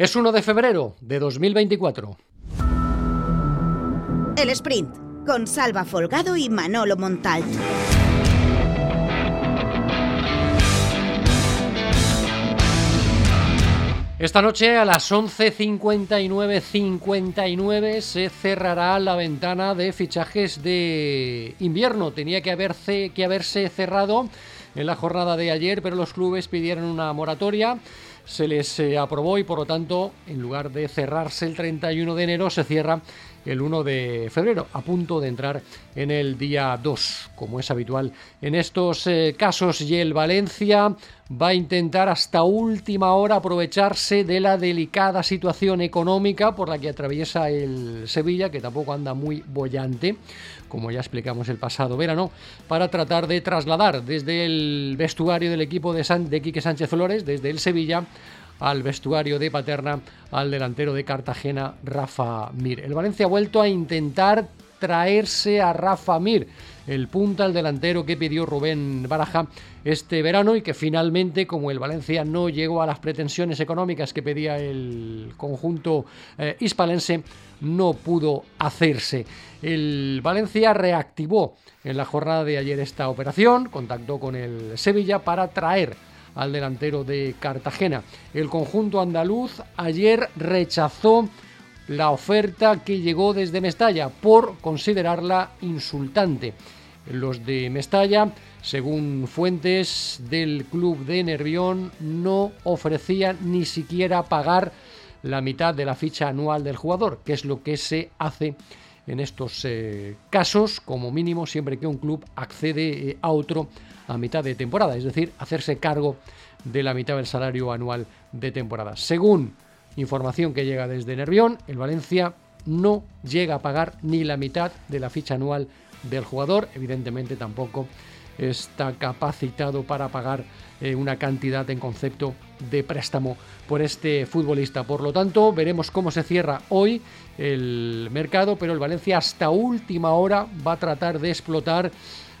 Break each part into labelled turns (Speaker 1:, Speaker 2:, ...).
Speaker 1: Es 1 de febrero de 2024.
Speaker 2: El sprint con Salva Folgado y Manolo Montal.
Speaker 1: Esta noche a las 11.59.59 se cerrará la ventana de fichajes de invierno. Tenía que haberse, que haberse cerrado en la jornada de ayer, pero los clubes pidieron una moratoria se les eh, aprobó y por lo tanto, en lugar de cerrarse el 31 de enero, se cierra el 1 de febrero, a punto de entrar en el día 2, como es habitual en estos eh, casos. Y el Valencia va a intentar hasta última hora aprovecharse de la delicada situación económica por la que atraviesa el Sevilla, que tampoco anda muy bollante, como ya explicamos el pasado verano, para tratar de trasladar desde el vestuario del equipo de, Quique Sánchez Flores, desde el Sevilla, al vestuario de Paterna al delantero de Cartagena, Rafa Mir. El Valencia ha vuelto a intentar traerse a Rafa Mir, el punta, el delantero que pidió Rubén Baraja este verano y que finalmente, como el Valencia no llegó a las pretensiones económicas que pedía el conjunto eh, hispalense, no pudo hacerse. El Valencia reactivó en la jornada de ayer esta operación, contactó con el Sevilla para traer al delantero de Cartagena. El conjunto andaluz ayer rechazó la oferta que llegó desde Mestalla por considerarla insultante. Los de Mestalla, según fuentes del club de Nervión, no ofrecían ni siquiera pagar la mitad de la ficha anual del jugador, que es lo que se hace en estos eh, casos, como mínimo, siempre que un club accede eh, a otro a mitad de temporada, es decir, hacerse cargo de la mitad del salario anual de temporada. Según información que llega desde Nervión, el Valencia no llega a pagar ni la mitad de la ficha anual del jugador, evidentemente tampoco está capacitado para pagar eh, una cantidad en concepto de préstamo por este futbolista. Por lo tanto, veremos cómo se cierra hoy el mercado, pero el Valencia hasta última hora va a tratar de explotar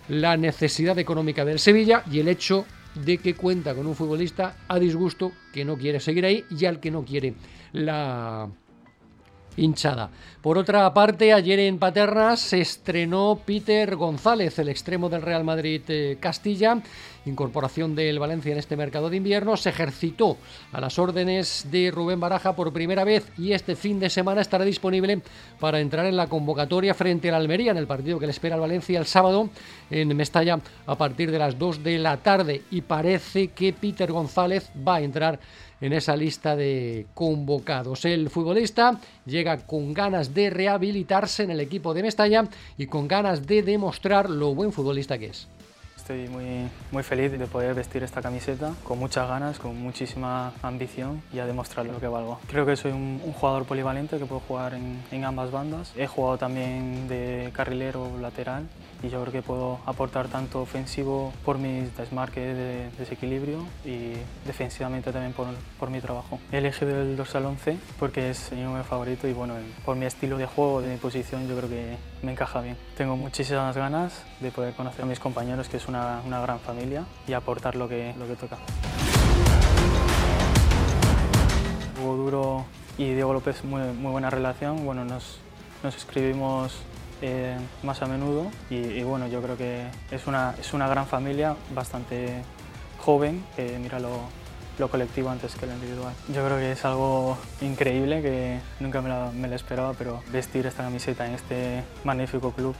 Speaker 1: la necesidad económica del Sevilla y el hecho de que cuenta con un futbolista a disgusto que no quiere seguir ahí y al que no quiere la hinchada. Por otra parte, ayer en Paterna se estrenó Peter González, el extremo del Real Madrid eh, Castilla, incorporación del Valencia en este mercado de invierno, se ejercitó a las órdenes de Rubén Baraja por primera vez y este fin de semana estará disponible para entrar en la convocatoria frente al Almería en el partido que le espera al Valencia el sábado en Mestalla a partir de las 2 de la tarde. Y parece que Peter González va a entrar en esa lista de convocados. El futbolista llega con ganas de rehabilitarse en el equipo de Mestalla y con ganas de demostrar lo buen futbolista que es.
Speaker 3: Estoy muy, muy feliz de poder vestir esta camiseta con muchas ganas, con muchísima ambición y a demostrar lo que valgo. Creo que soy un, jugador polivalente que puedo jugar en, en, ambas bandas. He jugado también de carrilero lateral y yo creo que puedo aportar tanto ofensivo por mis desmarques de desequilibrio y defensivamente también por, por mi trabajo. He elegido el dorsal 11 porque es mi número favorito y bueno, por mi estilo de juego, de mi posición, yo creo que me encaja bien. Tengo muchísimas ganas de poder conocer a mis compañeros, que es una, una gran familia, y aportar lo que, lo que toca. Hugo Duro y Diego López, muy, muy buena relación. Bueno, nos, nos escribimos eh, más a menudo y, bueno, yo creo que es una, es una gran familia, bastante joven, que mira lo, lo, colectivo antes que lo individual. Yo creo que es algo increíble que nunca me lo, me lo esperaba, pero vestir esta camiseta en este magnífico club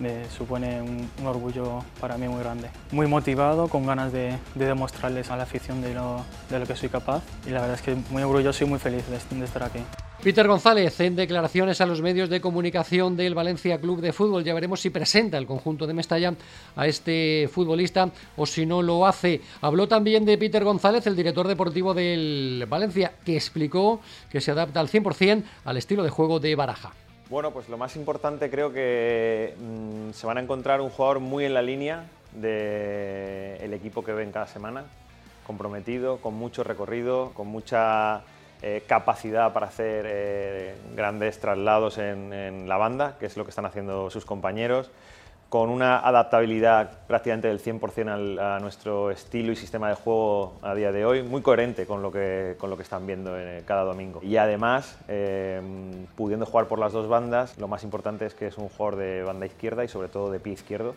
Speaker 3: me supone un, orgullo para mí muy grande. Muy motivado, con ganas de, de demostrarles a la afición de lo, de lo, que soy capaz y la verdad es que muy orgulloso y muy feliz de estar aquí.
Speaker 1: Peter González, en declaraciones a los medios de comunicación del Valencia Club de Fútbol, ya veremos si presenta el conjunto de Mestalla a este futbolista o si no lo hace. Habló también de Peter González, el director deportivo del Valencia, que explicó que se adapta al 100% al estilo de juego de Baraja.
Speaker 4: Bueno, pues lo más importante creo que mmm, se van a encontrar un jugador muy en la línea del equipo que ven cada semana, comprometido, con mucho recorrido, con mucha eh, capacidad para hacer eh, grandes traslados en, en, la banda, que es lo que están haciendo sus compañeros, con una adaptabilidad prácticamente del 100% a nuestro estilo y sistema de juego a día de hoy, muy coherente con lo que, con lo que están viendo cada domingo. Y además, eh, pudiendo jugar por las dos bandas, lo más importante es que es un jugador de banda izquierda y sobre todo de pie izquierdo,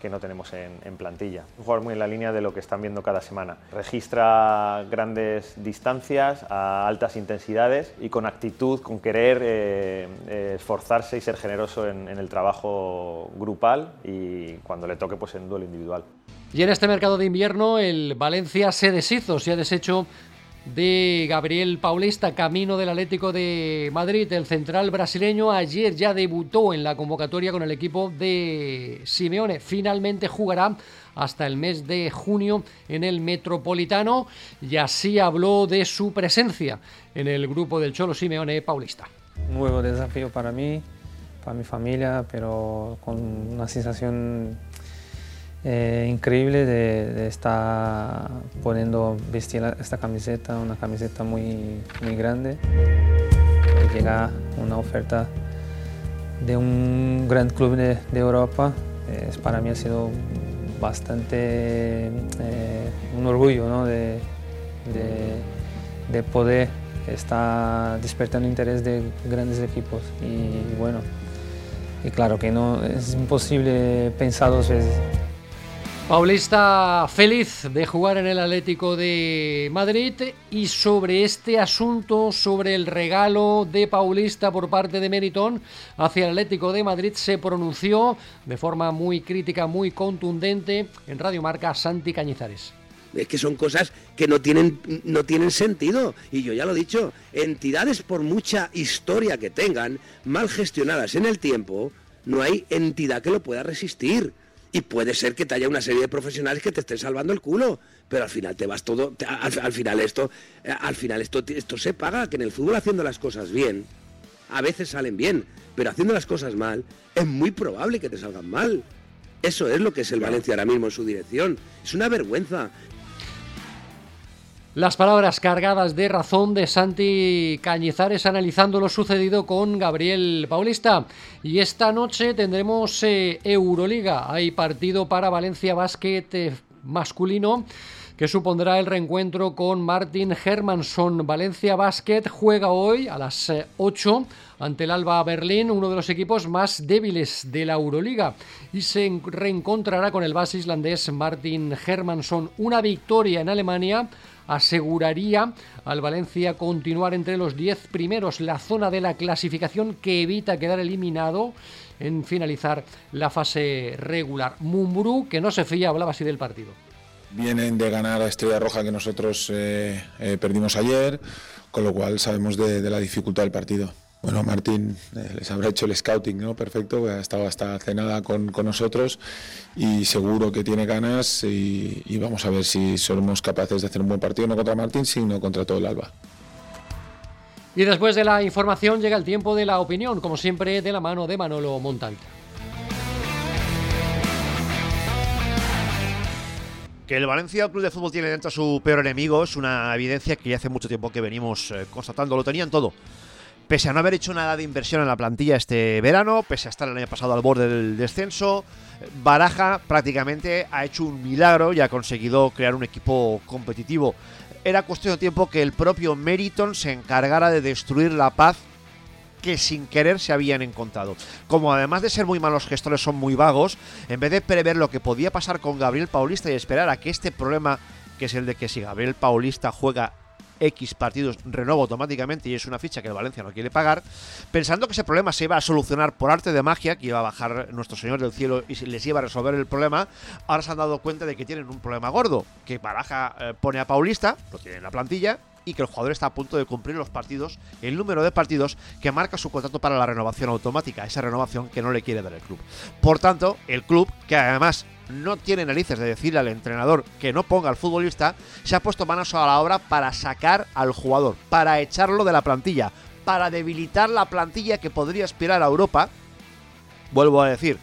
Speaker 4: que no tenemos en, plantilla. Un jugador muy en la línea de lo que están viendo cada semana. Registra grandes distancias a altas intensidades y con actitud, con querer eh, eh, esforzarse y ser generoso en, en, el trabajo grupal y cuando le toque pues en duelo individual.
Speaker 1: Y en este mercado de invierno el Valencia se deshizo, se ha deshecho de Gabriel Paulista, camino del Atlético de Madrid. El central brasileño ayer ya debutó en la convocatoria con el equipo de Simeone. Finalmente jugará hasta el mes de junio en el Metropolitano y así habló de su presencia en el grupo del Cholo Simeone Paulista.
Speaker 5: Nuevo desafío para mí, para mi familia, pero con una sensación eh, increíble de, estar poniendo, vestir esta camiseta, una camiseta muy, muy grande. Llega una oferta de un gran club de, Europa, para mí ha sido bastante eh, un orgullo de, de, poder estar despertando interés de grandes equipos. Y bueno, y claro que no es imposible pensar dos veces.
Speaker 1: Paulista feliz de jugar en el Atlético de Madrid y sobre este asunto, sobre el regalo de Paulista por parte de Meriton hacia el Atlético de Madrid, se pronunció de forma muy crítica, muy contundente en Radio Marca Santi Cañizares.
Speaker 6: Es que son cosas que no tienen, no tienen sentido. Y yo ya lo he dicho, entidades por mucha historia que tengan, mal gestionadas en el tiempo, no hay entidad que lo pueda resistir. Y puede ser que te haya una serie de profesionales que te estén salvando el culo, pero al final te vas todo, al, final esto, eh, al final esto, esto se paga, que en el fútbol haciendo las cosas bien, a veces salen bien, pero haciendo las cosas mal, es muy probable que te salgan mal. Eso es lo que es el Valencia ahora mismo en su dirección. Es una vergüenza.
Speaker 1: Las palabras cargadas de razón de Santi Cañizares analizando lo sucedido con Gabriel Paulista. Y esta noche tendremos eh, Euroliga. Hay partido para Valencia Basket eh, masculino que supondrá el reencuentro con Martin Hermansson. Valencia Basket juega hoy a las 8 eh, ante el Alba Berlín, uno de los equipos más débiles de la Euroliga, y se reencontrará con el base islandés Martin Hermansson. Una victoria en Alemania aseguraría al Valencia continuar entre los 10 primeros, la zona de la clasificación que evita quedar eliminado en finalizar la fase regular. Mumbrú, que no se fía, hablaba así del partido.
Speaker 7: Vienen de ganar a Estrella Roja que nosotros eh, eh, perdimos ayer, con lo cual sabemos de la dificultad del partido. Bueno, Martín eh, les habrá hecho el scouting, ¿no? Perfecto, ha estado hasta cenada con, con nosotros y seguro que tiene ganas y, vamos a ver si somos capaces de hacer un buen partido, no contra Martín, sino contra todo el Alba.
Speaker 1: Y después de la información llega el tiempo de la opinión, como siempre, de la mano de Manolo Montante.
Speaker 8: Que el Valencia Club de Fútbol tiene dentro a su peor enemigo es una evidencia que ya hace mucho tiempo que venimos eh, constatando. Lo tenían todo pese a no haber hecho nada de inversión en la plantilla este verano, pese a estar el año pasado al borde del descenso, Baraja prácticamente ha hecho un milagro y ha conseguido crear un equipo competitivo. Era cuestión de tiempo que el propio Meriton se encargara de destruir la paz que sin querer se habían encontrado. Como además de ser muy malos gestores son muy vagos, en vez de prever lo que podía pasar con Gabriel Paulista y esperar a que este problema, que es el de que si Gabriel Paulista juega X partidos renueva automáticamente y es una ficha que el Valencia no quiere pagar, pensando que ese problema se iba a solucionar por arte de magia, que iba a bajar nuestro Señor del Cielo y les iba a resolver el problema, ahora se han dado cuenta de que tienen un problema gordo, que Baraja eh, pone a Paulista, lo tiene en la plantilla, y que el jugador está a punto de cumplir los partidos, el número de partidos que marca su contrato para la renovación automática, esa renovación que no le quiere dar el club. Por tanto, el club, que además no tiene narices de decirle al entrenador que no ponga al futbolista, se ha puesto manos a la obra para sacar al jugador, para echarlo de la plantilla, para debilitar la plantilla que podría aspirar a Europa. Vuelvo a decir,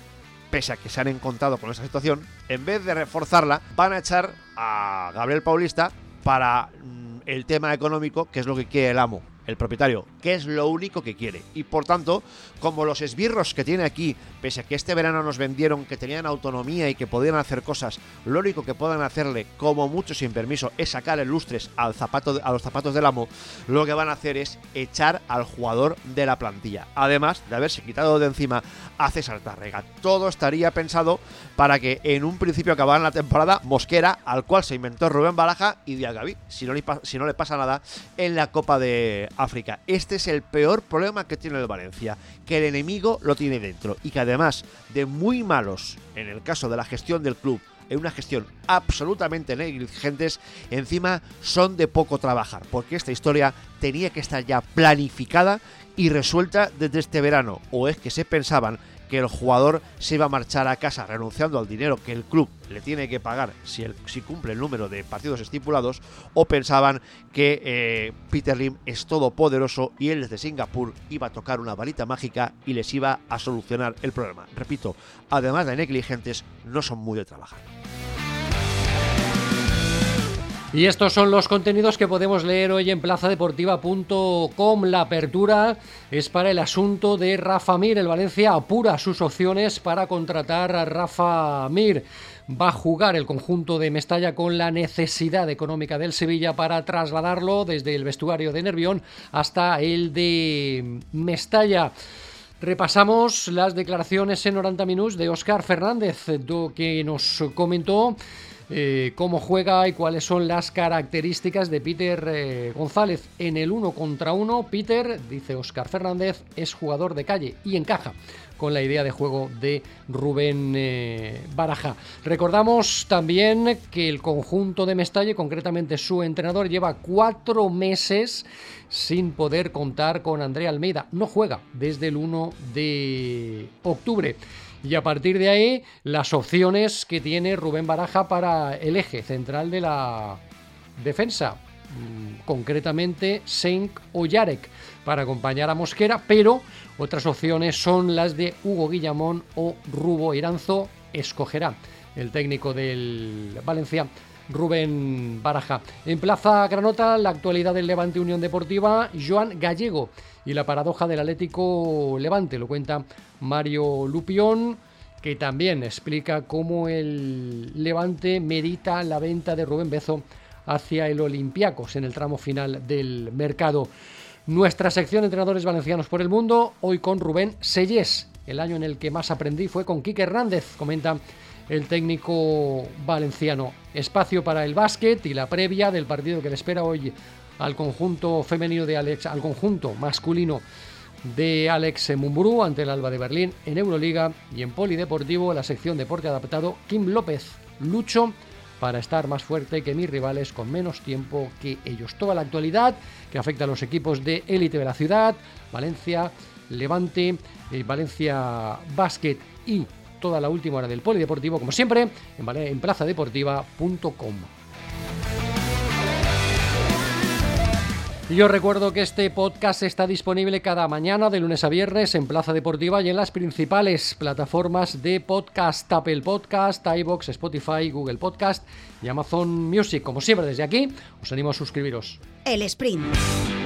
Speaker 8: pese a que se han encontrado con esa situación, en vez de reforzarla, van a echar a Gabriel Paulista para mm, el tema económico, que es lo que quiere el amo el propietario, que es lo único que quiere. Y por tanto, como los esbirros que tiene aquí, pese a que este verano nos vendieron que tenían autonomía y que podían hacer cosas, lo único que puedan hacerle, como mucho sin permiso, es sacar el lustres al zapato, a los zapatos del amo, lo que van a hacer es echar al jugador de la plantilla. Además de haberse quitado de encima a César Tarrega. Todo estaría pensado para que en un principio acabaran la temporada Mosquera, al cual se inventó Rubén Baraja y Diagaví, si no, le, si no le pasa nada en la Copa de África. Este es el peor problema que tiene el Valencia, que el enemigo lo tiene dentro y que además de muy malos en el caso de la gestión del club, en una gestión absolutamente negligentes, encima son de poco trabajar, porque esta historia tenía que estar ya planificada y resuelta desde este verano, o es que se pensaban que el jugador se iba a marchar a casa renunciando al dinero que el club le tiene que pagar si, el, si cumple el número de partidos estipulados, o pensaban que eh, Peter Lim es todopoderoso y él desde Singapur iba a tocar una varita mágica y les iba a solucionar el problema. Repito, además de negligentes, no son muy de trabajar.
Speaker 1: Y estos son los contenidos que podemos leer hoy en plazadeportiva.com. La apertura es para el asunto de Rafa Mir. El Valencia apura sus opciones para contratar a Rafa Mir. Va a jugar el conjunto de Mestalla con la necesidad económica del Sevilla para trasladarlo desde el vestuario de Nervión hasta el de Mestalla. Repasamos las declaraciones en 90 minutos de Óscar Fernández, que nos comentó eh, cómo juega y cuáles son las características de Peter eh, González. En el uno contra uno, Peter, dice Oscar Fernández, es jugador de calle y encaja con la idea de juego de Rubén eh, Baraja. Recordamos también que el conjunto de Mestalle, concretamente su entrenador, lleva cuatro meses sin poder contar con Andrea Almeida. No juega desde el 1 de octubre. Y a partir de ahí, las opciones que tiene Rubén Baraja para el eje central de la defensa, mm, concretamente Senk o Yarek, para acompañar a Mosquera, pero otras opciones son las de Hugo Guillamón o Rubo Iranzo. Escogerá el técnico del Valencia. Rubén Baraja. En Plaza Granota, la actualidad del Levante Unión Deportiva, Joan Gallego y la paradoja del Atlético Levante. Lo cuenta Mario Lupión, que también explica cómo el Levante medita la venta de Rubén Bezo hacia el Olympiacos en el tramo final del mercado. Nuestra sección Entrenadores Valencianos por el Mundo, hoy con Rubén Sellés. El año en el que más aprendí fue con Quique Hernández, comenta el técnico valenciano. Espacio para el básquet y la previa del partido que le espera hoy al conjunto femenino de Alex, al conjunto masculino de Alex Mumbrú ante el Alba de Berlín en Euroliga y en Polideportivo la sección deporte adaptado Kim López Lucho para estar más fuerte que mis rivales con menos tiempo que ellos. Toda la actualidad que afecta a los equipos de élite de la ciudad, Valencia, Levante, eh, Valencia Basket y toda la última hora del Polideportivo, como siempre, en, plazadeportiva.com. Y os recuerdo que este podcast está disponible cada mañana de lunes a viernes en Plaza Deportiva y en las principales plataformas de podcast, Apple Podcast, iBox, Spotify, Google Podcast y Amazon Music. Como siempre desde aquí, os animo a suscribiros.
Speaker 2: El Sprint.